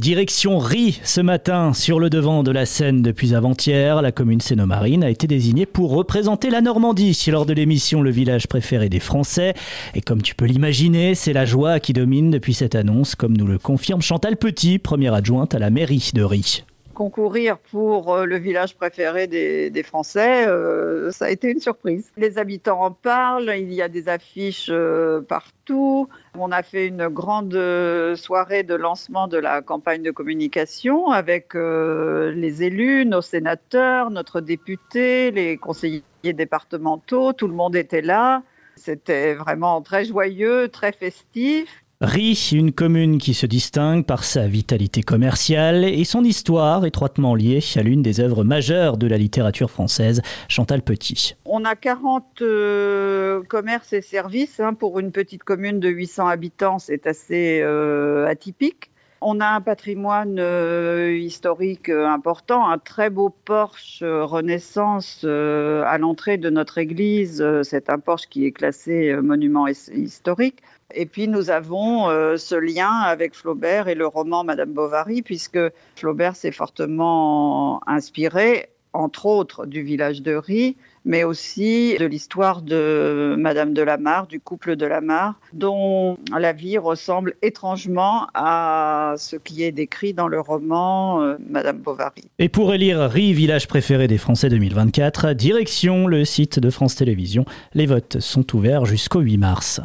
Direction Rie ce matin sur le devant de la scène depuis avant-hier. La commune Sénomarine a été désignée pour représenter la Normandie lors de l'émission Le village préféré des Français. Et comme tu peux l'imaginer, c'est la joie qui domine depuis cette annonce, comme nous le confirme Chantal Petit, première adjointe à la mairie de Rie concourir pour euh, le village préféré des, Français, euh, ça a été une surprise. Les habitants en parlent, il y a des affiches euh, partout. On a fait une grande soirée de lancement de la campagne de communication avec les élus, nos sénateurs, notre député, les conseillers départementaux, tout le monde était là. C'était vraiment très joyeux, très festif. Rie, une commune qui se distingue par sa vitalité commerciale et son histoire étroitement liée à l'une des œuvres majeures de la littérature française, Chantal Petit. On a 40 euh, commerces et services hein, pour une petite commune de 800 habitants, c'est assez euh, atypique. On a un patrimoine euh, historique important, un très beau porche Renaissance à l'entrée de notre église. C'est un porche qui est classé monument historique. Et puis nous avons euh, ce lien avec Flaubert et le roman Madame Bovary, puisque Flaubert s'est fortement inspiré, entre autres, du village de Rie, mais aussi de l'histoire de Madame de Lamar, du couple de Lamar, dont la vie ressemble étrangement à ce qui est décrit dans le roman euh, Madame Bovary. Et pour élire Rie, village préféré des Français 2024, direction le site de France Télévisions. Les votes sont ouverts jusqu'au 8 mars.